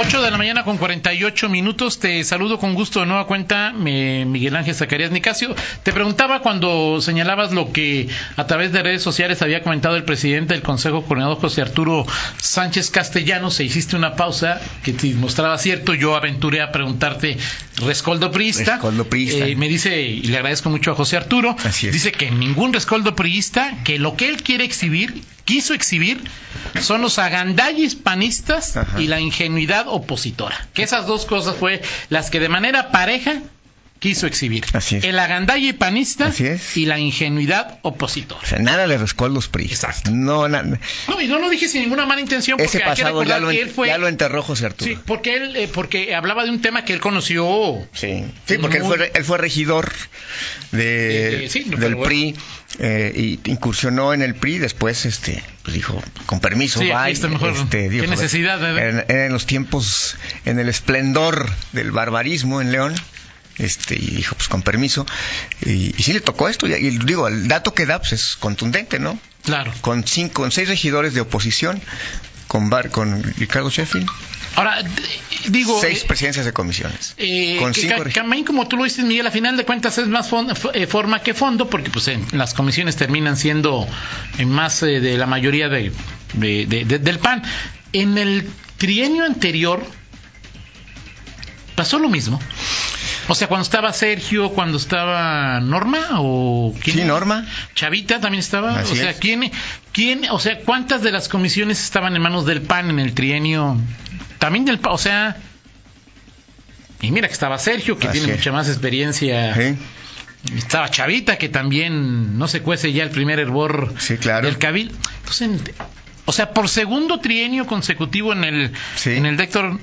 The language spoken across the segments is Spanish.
8 de la mañana con 48 minutos. Te saludo con gusto de nueva cuenta, Miguel Ángel Zacarías Nicasio. Te preguntaba cuando señalabas lo que a través de redes sociales había comentado el presidente del Consejo Coordinador José Arturo Sánchez Castellanos. Se hiciste una pausa que te mostraba cierto. Yo aventuré a preguntarte, rescoldo priista. Rescoldo priista. Eh, me dice, y le agradezco mucho a José Arturo, Así es. dice que ningún rescoldo priista, que lo que él quiere exhibir, quiso exhibir, son los agandalles panistas Ajá. y la ingenuidad opositora. Que esas dos cosas fue las que de manera pareja quiso exhibir. Así es. El agandalle panista Así es. y la ingenuidad opositora. O sea, nada de rescoldos PRI. Exacto. No, na- No, y no lo dije sin ninguna mala intención, porque ese hay que pasado ya lo, que él fue... ya lo enterró José Arturo. Sí, porque él, eh, porque hablaba de un tema que él conoció Sí, sí, porque él fue, él fue regidor de, sí, del bueno. PRI eh, y incursionó en el PRI. Después, este, pues dijo, con permiso, Sí, bye, mejor. este, dijo, ¿Qué necesidad Eran, eran los tiempos, en el esplendor del barbarismo en León. Este, y dijo, pues con permiso. Y, y sí le tocó esto. Y, y digo, el dato que da pues, es contundente, ¿no? Claro. Con cinco, con seis regidores de oposición, con, Bar, con Ricardo Sheffield, Ahora, digo... seis eh, presidencias de comisiones. Eh, con cinco como tú lo dices Miguel a final de cuentas es más fon- eh, forma que fondo porque pues las comisiones terminan siendo en más eh, de la mayoría de, de- de- de- del PAN en el trienio anterior pasó lo mismo o sea cuando estaba Sergio cuando estaba Norma o quién Sí? Norma. Chavita también estaba Así o sea es. quién quién o sea cuántas de las comisiones estaban en manos del PAN en el trienio también del PAN o sea y mira que estaba Sergio, que Así tiene es. mucha más experiencia. Sí. Estaba Chavita, que también no se cuece ya el primer hervor Sí, claro. del Cabil. Entonces, en- o sea, por segundo trienio consecutivo en el, Sí. en el de Héctor.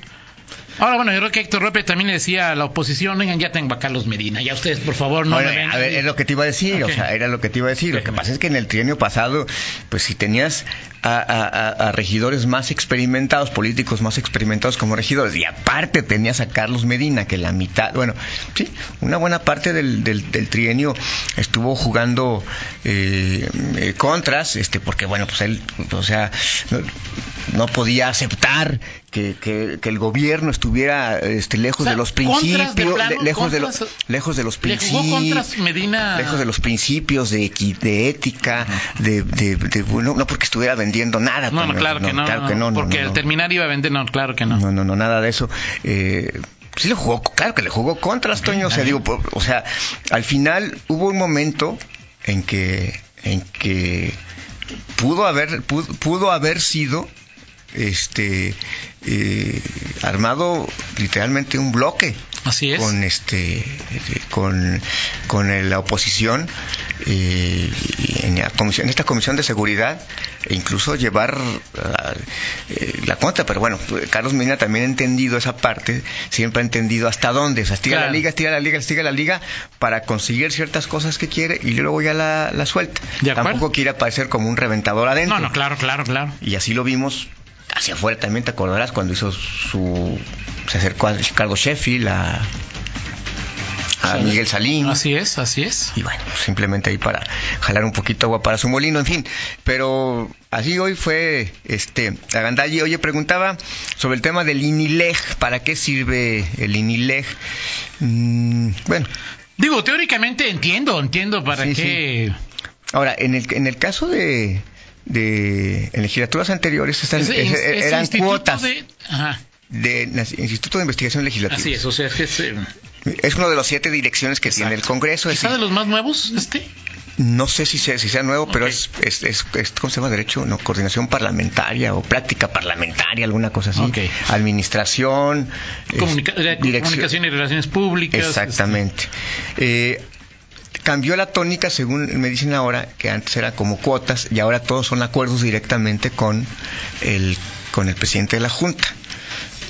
Ahora, bueno, yo creo que Héctor López también le decía a la oposición, vengan, ya tengo a Carlos Medina, ya ustedes, por favor, no me vengan. a ver, es lo que te iba a decir, o sea, era lo que te iba a decir. Lo que pasa es que en el trienio pasado, pues si tenías a, a- a- a regidores más experimentados, políticos más experimentados como regidores, y aparte tenías a Carlos Medina, que la mitad, bueno, sí, una buena parte del, del- del trienio estuvo jugando eh, eh, contras, este, porque bueno, pues él, o sea, no, no podía aceptar que, que- que el gobierno estuviera este, lejos O sea, de los contras de principios, plano, lejos, de contras- lejos de los principios Medina. lejos de los principios de, equi- de ética, de, de, de- bueno, no porque estuviera vendiendo nada. No, no, claro que no. claro que no, porque al terminar iba a vender, no, claro que no. No, no, no, nada de eso. Eh, sí le jugó, claro que le jugó contras, Toño. O sea, digo, o sea, al final hubo un momento en que, en que pudo haber, pudo, pudo haber sido, este, eh, armado literalmente un bloque Así es. con este con, con la oposición eh, en, la comisión, en esta comisión de seguridad e incluso llevar eh, la cuenta pero bueno Carlos Medina también ha entendido esa parte siempre ha entendido hasta dónde o sea, estira Claro. la liga estira la liga estira la liga para conseguir ciertas cosas que quiere y luego ya la, la suelta tampoco quiere aparecer como un reventador adentro No, no, claro, claro, claro. y así lo vimos hacia afuera también, te acordarás cuando hizo su. Se acercó a Ricardo Sheffield, a, a Sí. Miguel Salín. Así es, así es. Y bueno, simplemente ahí para jalar un poquito agua para su molino, en fin. Pero así hoy fue este Agandalli. Oye, preguntaba sobre el tema del INILEG. ¿Para qué sirve el INILEG? Mm, bueno, Digo, teóricamente entiendo, entiendo para Sí, qué. ahora, en el, en el caso de. De en legislaturas anteriores Ese- ese- eran cuotas de- Ajá, de Instituto de Investigación Legislativa. así es, o sea, es eh, Es uno de los siete direcciones que tiene el. Congreso. Es de los más nuevos, este. No sé si sea, si sea nuevo, pero es, es, es, es- ¿cómo se llama? Derecho, no, coordinación parlamentaria o práctica parlamentaria, alguna cosa así. Administración. Comunica- eh, dirección- comunicación y relaciones públicas. Exactamente. Eh, cambió la tónica, según me dicen ahora, que antes era como cuotas y ahora todos son acuerdos directamente con el, con el presidente de la Junta.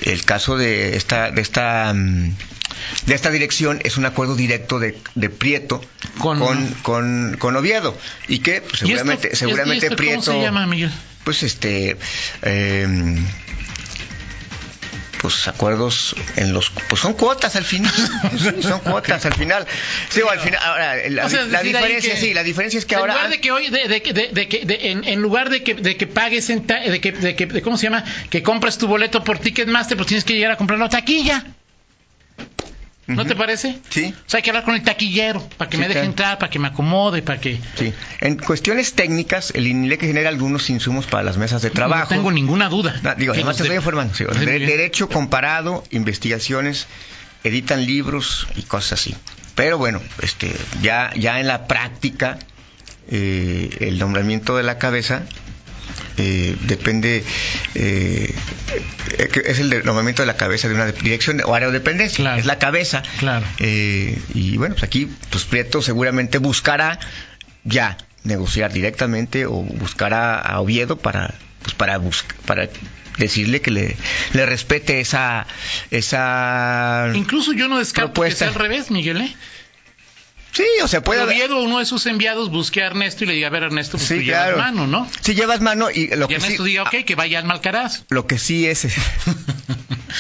El caso de esta, de esta, mm, de esta dirección es un acuerdo directo de, de Prieto Con- con, con, con Oviedo y que pues, ¿Y esto- seguramente, y esto- seguramente y esto Prieto ¿Cómo se llama, Miguel? pues este eh, pues acuerdos en los pues son cuotas al final. Son cuotas al final. Sí o al final ahora la, O sea, la decir ahí diferencia que- sí la diferencia es que en ahora lugar de que hoy de, de, que- de- de que de- en, en lugar de que, de que pagues en ta- de que, de que de cómo se llama que compres tu boleto por Ticketmaster pues tienes que llegar a comprar la taquilla ¿no te parece? sí O sea hay que hablar con el taquillero para que Sí, me deje claro. entrar para que me acomode para que sí en cuestiones técnicas el INILEC genera algunos insumos para las mesas de trabajo no tengo ninguna duda No, digo, además te estoy informando. sí, de- derecho comparado, investigaciones, editan libros y cosas así. Pero bueno, este, ya, ya en la práctica, eh, el nombramiento de la cabeza eh, depende, eh, es el nombramiento de la cabeza de una dirección o área de dependencia. Claro. Es la cabeza. Claro. Eh, y bueno, pues aquí, pues Prieto seguramente buscará ya negociar directamente o buscará a Oviedo para, pues para bus- para decirle que le, le respete esa, esa incluso yo no descarto Propuesta. que sea al revés Miguel ¿eh? Sí, o sea, puede Oviedo, uno de sus enviados, busque a Ernesto y le diga, a ver, Ernesto, pues Sí, tú llevas mano, ¿no? Si llevas mano y lo Y que sí, Ernesto diga, ok, que vaya al Malcaraz. lo que sí es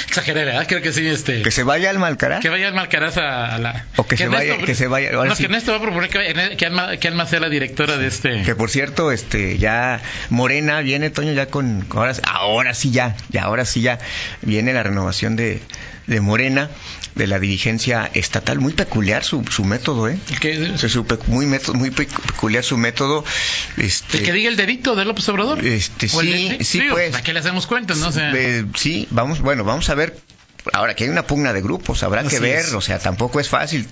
Exageré, ¿verdad? Creo que sí, este... que se vaya al Malcará. Que vaya al Malcaraz a, a la... O que se vaya- que se vaya- ahora No, sí. que Ernesto va a proponer que, vaya- que Alma, que Alma sea la directora de este... Que por cierto, este, ya Morena viene, Toño, ya con, con ahora, ahora sí ya, ya ahora sí ya viene la renovación de, de Morena, de la dirigencia estatal, muy peculiar su, su método, ¿eh? Que, O sea, su muy, método, muy pe- peculiar su método. Este, el que diga el dedito de López Obrador. Este, el sí, de- sí, digo, pues. ¿Para qué le hacemos cuentas, no? O sea, Eh, sí, vamos, bueno, vamos a ver. Ahora que hay una pugna de grupos, habrá que ver, es. o sea, tampoco es fácil.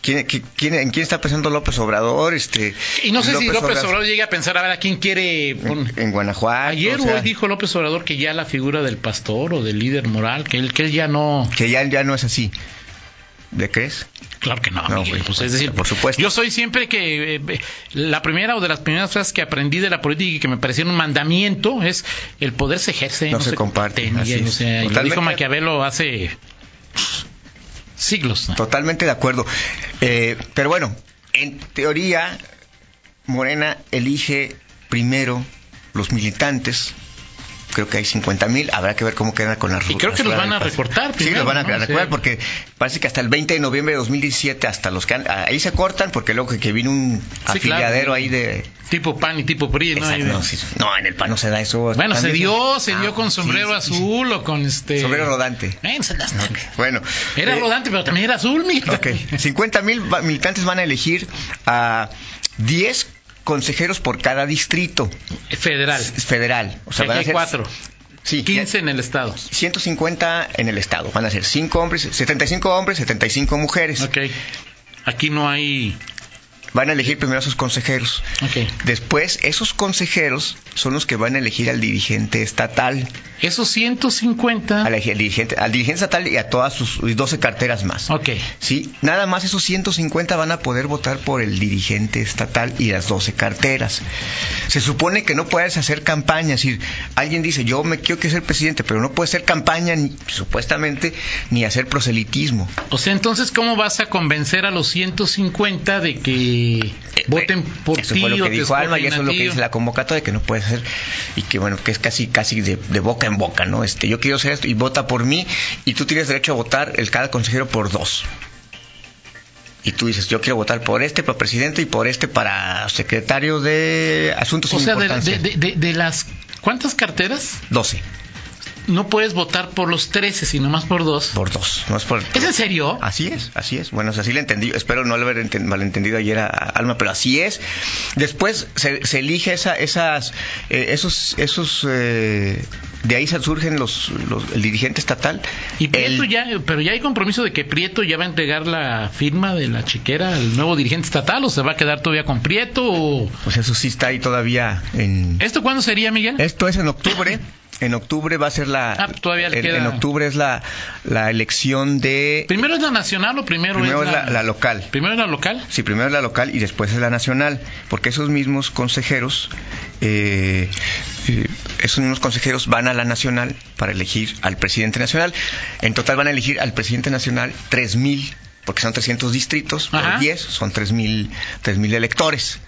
¿Quién, qui- quién- ¿En quién está pensando López Obrador? Este, y no sé si López Obrador- Obrador llega a pensar, a ver, ¿a quién quiere...? en, en Guanajuato. Ayer o o sea, hoy dijo López Obrador que ya la figura del pastor o del líder moral, que él, que él ya no... Que ya, ya no es así. ¿Le crees? Claro que no, No, Miguel, pues, es decir, por supuesto. Yo soy siempre que eh, la primera o de las primeras frases que aprendí de la política y que me parecieron un mandamiento es el poder se ejerce, No se comparte, o sea, lo dijo Maquiavelo hace siglos. ¿no? Totalmente de acuerdo. Eh, pero bueno, en teoría, Morena elige primero los militantes. Creo que hay 50 mil. Habrá que ver cómo quedan con las Y creo que los van a recortar Sí, primero, los van a ¿no? recortar Sí. porque parece que hasta el 20 de noviembre de 2017, hasta los que han- ahí se cortan porque luego que, que vino un Sí, afiliadero claro. ahí de... Tipo PAN y tipo PRI, ¿no? Exacto, Y de- no, sí, no, en el PAN no se da eso. Bueno, se dio, se Ah, dio con sí, sombrero sí, sí. azul o con este... Sombrero rodante. Eh, Bueno. Era eh, rodante, pero también era azul, Miguel. Ok, 50 mil militantes van a elegir a 10 consejeros por cada distrito Federal. federal. O sea, Aquí van a hay ser cuatro. Sí, 15 en el estado. 150 en el estado. Van a ser 5 hombres, 75 hombres, 75 mujeres. Ok. Aquí no hay... Van a elegir primero a sus consejeros. Ok. Después, esos consejeros son los que van a elegir al dirigente estatal, Esos 150... al, al dirigente, al dirigente estatal y a todas sus 12 carteras más. Ok. Sí, nada más esos 150 van a poder votar por el dirigente estatal y las 12 carteras. Se supone que no puedes hacer campaña, es decir, alguien dice, yo me quiero que ser presidente, pero no puede hacer campaña, ni, supuestamente, ni hacer proselitismo. O sea, entonces, ¿cómo vas a convencer a los 150 de que voten por Eh, Eso ti fue lo que dijo Alma y eso es lo que dice la convocatoria, que no puedes hacer, y que bueno, que es casi, casi de, de boca en boca, ¿no? Este, yo quiero hacer esto y vota por mí, y tú tienes derecho a votar el cada consejero por dos. Y tú dices, yo quiero votar por este para presidente y por este para secretario de Asuntos O sin sea, de- de- de las... ¿Cuántas carteras? 12, No puedes votar por los 13, sino más por dos. por dos. No es por... ¿Es en serio? Así es, así es. Bueno, o sea, así le entendí. Espero no haber enten- malentendido ayer a, a Alma, pero así es. Después se, se elige esa, esas, eh, esos, esos, eh, de ahí se surgen los, los- el dirigente estatal. Y Prieto El- ya, pero ya hay compromiso de que Prieto ya va a entregar la firma de la chiquera al nuevo dirigente estatal o se va a quedar todavía con Prieto o... Pues eso sí está ahí todavía en. ¿Esto cuándo sería, Miguel? Esto es en octubre. En octubre va a ser la. Ah, todavía le en, queda- en octubre es la, la elección de. ¿Primero es la nacional o primero, Primero es la- la local. ¿Primero es la local? Sí, primero es la local y después es la nacional, porque esos mismos consejeros, eh, eh, esos mismos consejeros van a la nacional para elegir al presidente nacional. En total van a elegir al presidente nacional 3.000, porque son 300 distritos, por Ajá. 10 son 3.000 3.000 electores.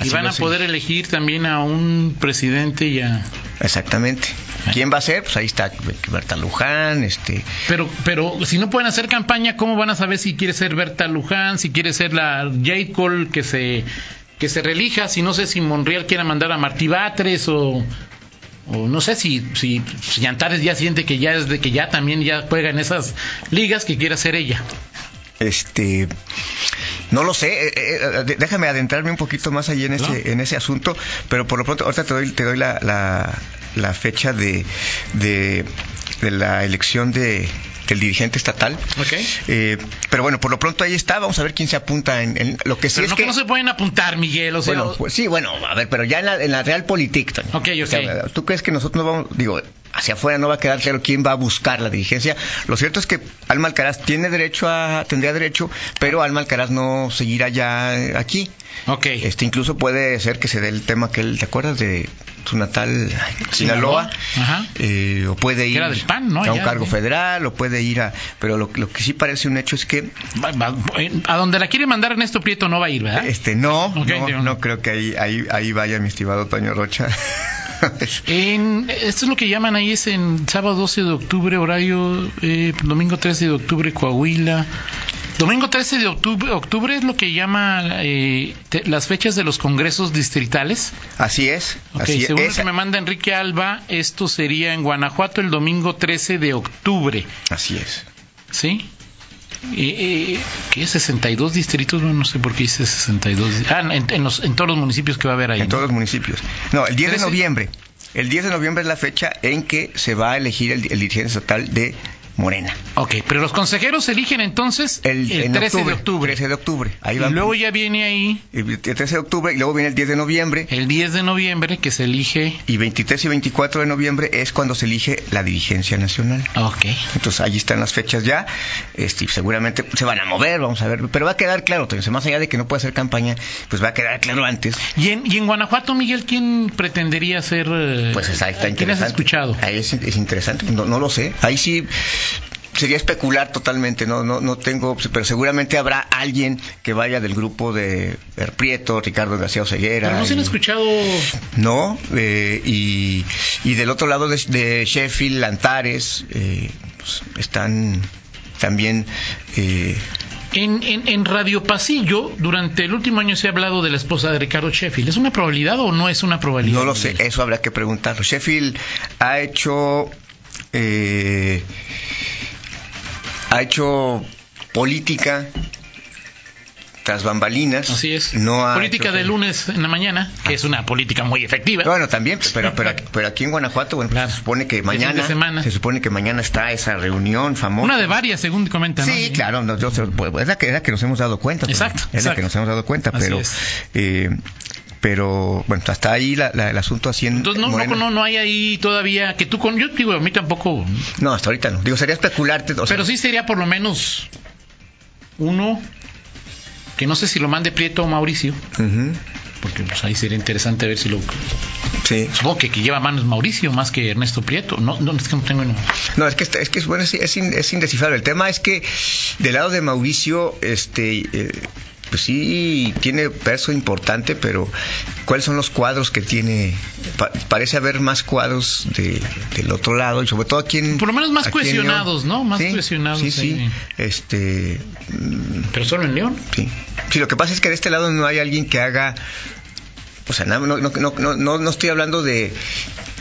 Y van a poder elegir también a un presidente y a... Exactamente. ¿Quién va a ser? Pues ahí está Berta Luján, este... Pero, pero si no pueden hacer campaña, ¿cómo van a saber si quiere ser Berta Luján, si quiere ser la J. Cole que se que se relija, si no sé si Monreal quiera mandar a Martí Batres o, o no sé si, si, si Antares ya siente que ya es de que ya también ya juega en esas ligas que quiera ser ella. Este, no lo sé, eh, eh, déjame adentrarme un poquito más allí en ese, en ese asunto, pero por lo pronto, ahorita te doy, te doy la, la, la fecha de, de, de la elección de, del dirigente estatal. Okay. Eh, pero bueno, por lo pronto ahí está. Vamos a ver quién se apunta en, en lo que sí pero es no que no se pueden apuntar, Miguel. O sea, bueno, pues sí, bueno, a ver, pero ya en la, en la Realpolitik. Toño. Ok, ok. O sea, ¿Tú crees que nosotros no vamos, digo, hacia afuera no va a quedar claro quién va a buscar la dirigencia? Lo cierto es que Alma Alcaraz tiene derecho a, tendría derecho, pero Alma Alcaraz no seguirá ya eh, aquí. Ok. Este, incluso puede ser que se dé el tema que él, ¿te acuerdas de su natal Sinaloa? Ajá. Eh, o puede ir era del PAN, ¿no? a un Ya, cargo federal, o puede ir a... Pero lo, lo que sí parece un hecho es que Va- va- a donde la quiere mandar Ernesto Prieto no va a ir, ¿verdad? este no, no, no creo que ahí, ahí, ahí vaya mi estimado Toño Rocha. En, esto es lo que llaman ahí, es en sábado 12 de octubre, horario, eh, domingo 13 de octubre, Coahuila. Domingo 13 de octubre, octubre es lo que llama eh, te- las fechas de los congresos distritales. Así es, así según lo es. que me manda Enrique Alba, esto sería en Guanajuato el domingo 13 de octubre. Así es. ¿Sí? Eh, eh, ¿Qué? ¿62 distritos? No, no sé por qué dice 62. Ah, en, en los, en todos los municipios que va a haber ahí. En ¿no? todos los municipios. No, el 10 de 13. noviembre. El 10 de noviembre es la fecha en que se va a elegir el, el dirigente estatal de Morena. Ok, pero los consejeros se eligen entonces el, en 13 de octubre. 13 de octubre. Ahí Y luego ya viene ahí El 13 de octubre y luego viene el 10 de noviembre. el 10 de noviembre que se elige. Y 23 y 24 de noviembre es cuando se elige la dirigencia nacional. Ok. Entonces allí están las fechas ya. Este, seguramente se van a mover, vamos a ver. Pero va a quedar claro, Toño, más allá de que no pueda hacer campaña, pues va a quedar claro antes. ¿Y en, y en Guanajuato, Miguel, quién pretendería ser? eh, Pues está, está ¿quién has interesante. escuchado? Ahí es, es interesante, no, no lo sé. Ahí sí sería especular totalmente, no, no, no tengo, pero seguramente habrá alguien que vaya del grupo de Prieto, Ricardo García Oseguera. Pero no se han y- escuchado. No, eh, y, y del otro lado de, de Sheffield, Antares, eh, pues, están también eh, En, en, en Radio Pasillo, durante el último año se ha hablado de la esposa de Ricardo Sheffield. ¿Es una probabilidad o no es una probabilidad? No lo sé, eso habrá que preguntarlo. Sheffield ha hecho eh, ha hecho política tras bambalinas. Así es. No ha política hecho- de lunes en la mañana, que es una política muy efectiva. Bueno, también, pero, pero, pero aquí en Guanajuato, bueno, Claro. se supone que mañana, semana. se supone que mañana está esa reunión famosa. Una de varias, según comentan. ¿no? Sí, claro, no, yo pues, es la que, es la que nos hemos dado cuenta. pues, Exacto, Es la que nos hemos dado cuenta, Así pero, eh, pero, bueno, hasta ahí la- la- el asunto así en Entonces, no, no, Morena. no, no hay ahí todavía que tú con. Yo digo, a mí tampoco. No, hasta ahorita no. Digo, sería especularte. o sea, Pero sí sería por lo menos uno que no sé si lo mande Prieto o Mauricio, porque pues, ahí sería interesante ver si lo. sí. Supongo que, que lleva manos Mauricio más que Ernesto Prieto. No, no es que no tengo. No, es que, es que es, bueno, es, es indescifrable. El tema es que del lado de Mauricio, este, eh, pues sí tiene peso importante, pero ¿cuáles son los cuadros que tiene? Pa- parece haber más cuadros de, del otro lado y sobre todo aquí en... Por lo menos más cohesionados, León. ¿no? Más Sí, cohesionados Sí, sí. Este, mm, Pero solo en León. Sí. Sí, lo que pasa es que de este lado no hay alguien que haga. O sea, no, no, no, no, no, no estoy hablando de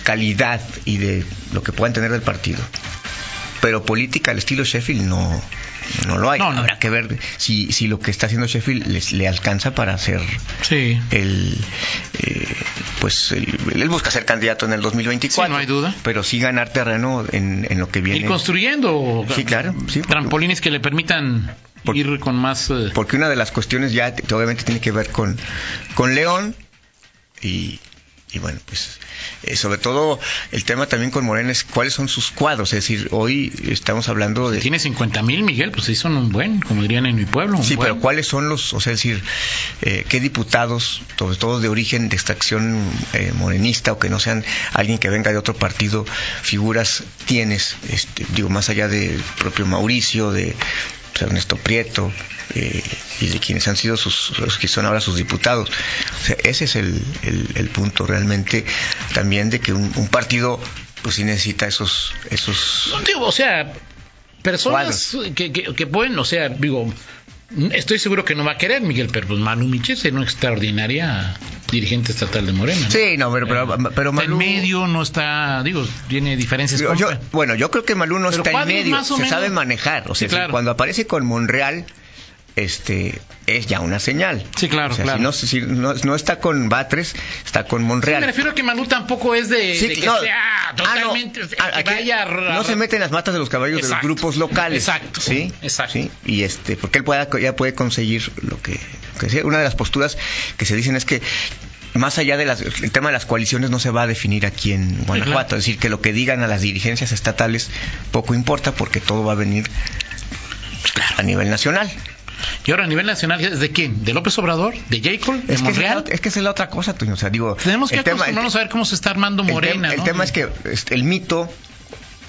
calidad y de lo que puedan tener del partido. Pero política al estilo Sheffield no, no lo hay. No, no. Habrá que ver si, si lo que está haciendo Sheffield les, le alcanza para hacer Sí. el. eh, pues él busca ser candidato en el 2024. Sí, no hay duda. Pero sí ganar terreno en, en lo que viene. Ir construyendo Sí, claro, sí, porque- trampolines que le permitan ir con más. eh, Porque una de las cuestiones ya obviamente tiene que ver con, con León y, y bueno, pues eh, sobre todo el tema también con Morena es cuáles son sus cuadros. Es decir, hoy estamos hablando de... Tiene 50 mil, Miguel, pues sí son un buen, como dirían en mi pueblo. un Sí, buen. pero ¿cuáles son los, o sea, es decir, eh, qué diputados, sobre todo de origen de extracción eh, morenista o que no sean alguien que venga de otro partido, figuras tienes, este, digo, más allá del propio Mauricio, de Ernesto Prieto, eh, y de quienes han sido sus, los que son ahora sus diputados. O sea, ese es el, el, el punto realmente también de que un, un partido pues sí necesita esos esos digo, o sea, personas que, que, que pueden, o sea, digo, estoy seguro que no va a querer Miguel, pero pues Manu Miches es una extraordinaria dirigente estatal de Morena. ¿no? Sí, no, pero, pero, pero Está en Malú- medio, no está, digo, tiene diferencias Yo- con yo- bueno, yo creo que Malú no Pero está en medio, se menos. sabe manejar. O sea, Sí, claro. si cuando aparece con Monreal, este, es ya una señal. Sí, claro, O sea, claro. Si, no, si no, no está con Batres, está con Sí, Monreal. me refiero a que Manu tampoco es de, Sí, de que no. sea Ah, no. totalmente, que Ah, aquí vaya a- no se mete en las matas de los caballos de los grupos locales. Exacto. Sí, Exacto. sí. Y este, porque él pueda, ya puede conseguir lo que. Una de las posturas que se dicen es que más allá del tema de las coaliciones no se va a definir aquí en Guanajuato. Es decir, que lo que digan a las dirigencias estatales poco importa porque todo va a venir a nivel nacional. Y ahora a nivel nacional, ¿es ¿de quién? ¿De López Obrador? ¿De Jacob? ¿De Es que, es es que esa es la otra cosa, Toño. O sea, digo, Tenemos que acostumbrarnos a ver cómo se está armando el tem- Morena. El, tema es que este, el mito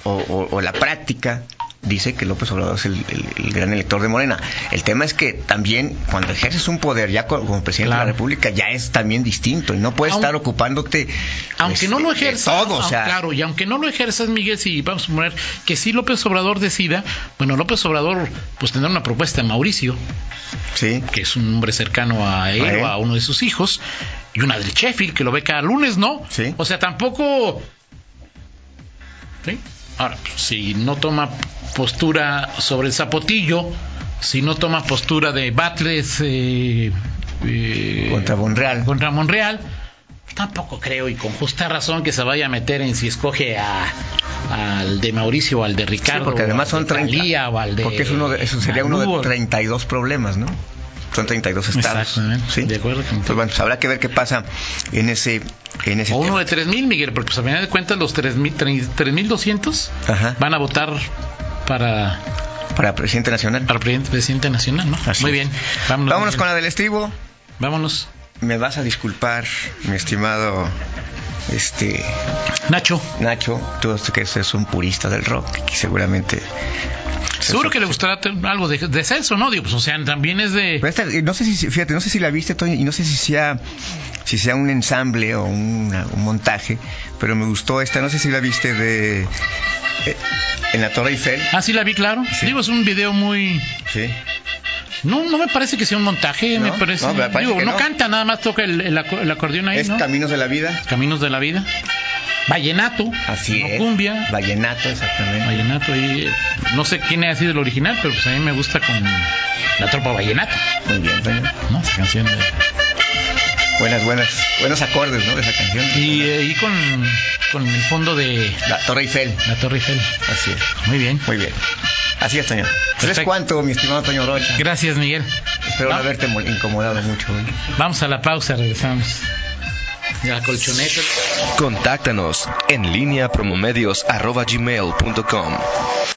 o, o- o la práctica dice que López Obrador es el, el- el gran elector de Morena. El tema es que también cuando ejerces un poder ya co- como, presidente de la República ya es también distinto y no puedes estar ocupándote Aunque este, no lo de ejerzas, todo, o sea, claro, y aunque no lo ejerzas, Miguel, si vamos a poner que si López Obrador decida, bueno, López Obrador pues tendrá una propuesta de Mauricio, sí. que es un hombre cercano a él, A él. o a uno de sus hijos, y una del Sheffield, que lo ve cada lunes, ¿no? Sí. O sea, tampoco... ¿Sí? Ahora, si no toma postura sobre el zapotillo, si no toma postura de Battles eh, eh, Contra Monreal. contra Monreal, tampoco creo, y con justa razón, que se vaya a meter en si escoge a al de Mauricio o al de Sí, Ricardo. porque además son al de 30. Thalía, o al de porque es uno de, eso sería uno de 32 problemas, ¿no? Son 32 estados. Exactamente, Sí. de acuerdo. Entonces, bueno, pues habrá que ver qué pasa en ese en ese O uno tema. de 3000, Miguel, porque pues a final de cuentas los 3000 3200 Ajá. van a votar para, para presidente nacional. para presidente, presidente nacional, ¿no? Así Muy bien. Vámonos, Vámonos con la del estribo. Vámonos. Me vas a disculpar, mi estimado este Nacho, Nacho, tú que eres un purista del rock, que seguramente seguro que le gustará algo de, de ¿no? Digo, pues o sea, también es de... Esta, no sé si, fíjate, no sé si la viste, Toño, y no sé si sea, si sea un ensamble o una- un montaje, pero me gustó esta, no sé si la viste de, eh, en la Torre Eiffel. Ah, sí la vi, claro. Sí. Digo, es un video muy... Sí. No, no me parece que sea un montaje, ¿No? me parece... No, me parece digo, no, canta, nada más toca el, el aco- el acordeón ahí, Es ¿no? Caminos de la Vida. Caminos de la vida. Vallenato. Así no es. Cumbia. Vallenato, exactamente. Vallenato ahí. eh, No sé quién ha sido el original, pero pues a mí me gusta con la tropa Vallenato, Muy bien, Toño. ¿no? Esa canción. de- Buenas, buenas, buenos acordes, ¿no? De esa canción. Y eh, y con, con el fondo de La Torre Eiffel. la Torre Eiffel. Así es. Muy bien. Muy bien. Así es, Toño. ¿Sabes Perfecto. cuánto, mi estimado Toño Rocha? Gracias, Miguel. Espero no haberte mo- incomodado mucho hoy. Vamos a la pausa, regresamos. La colchoneta. Contáctanos en línea promomedios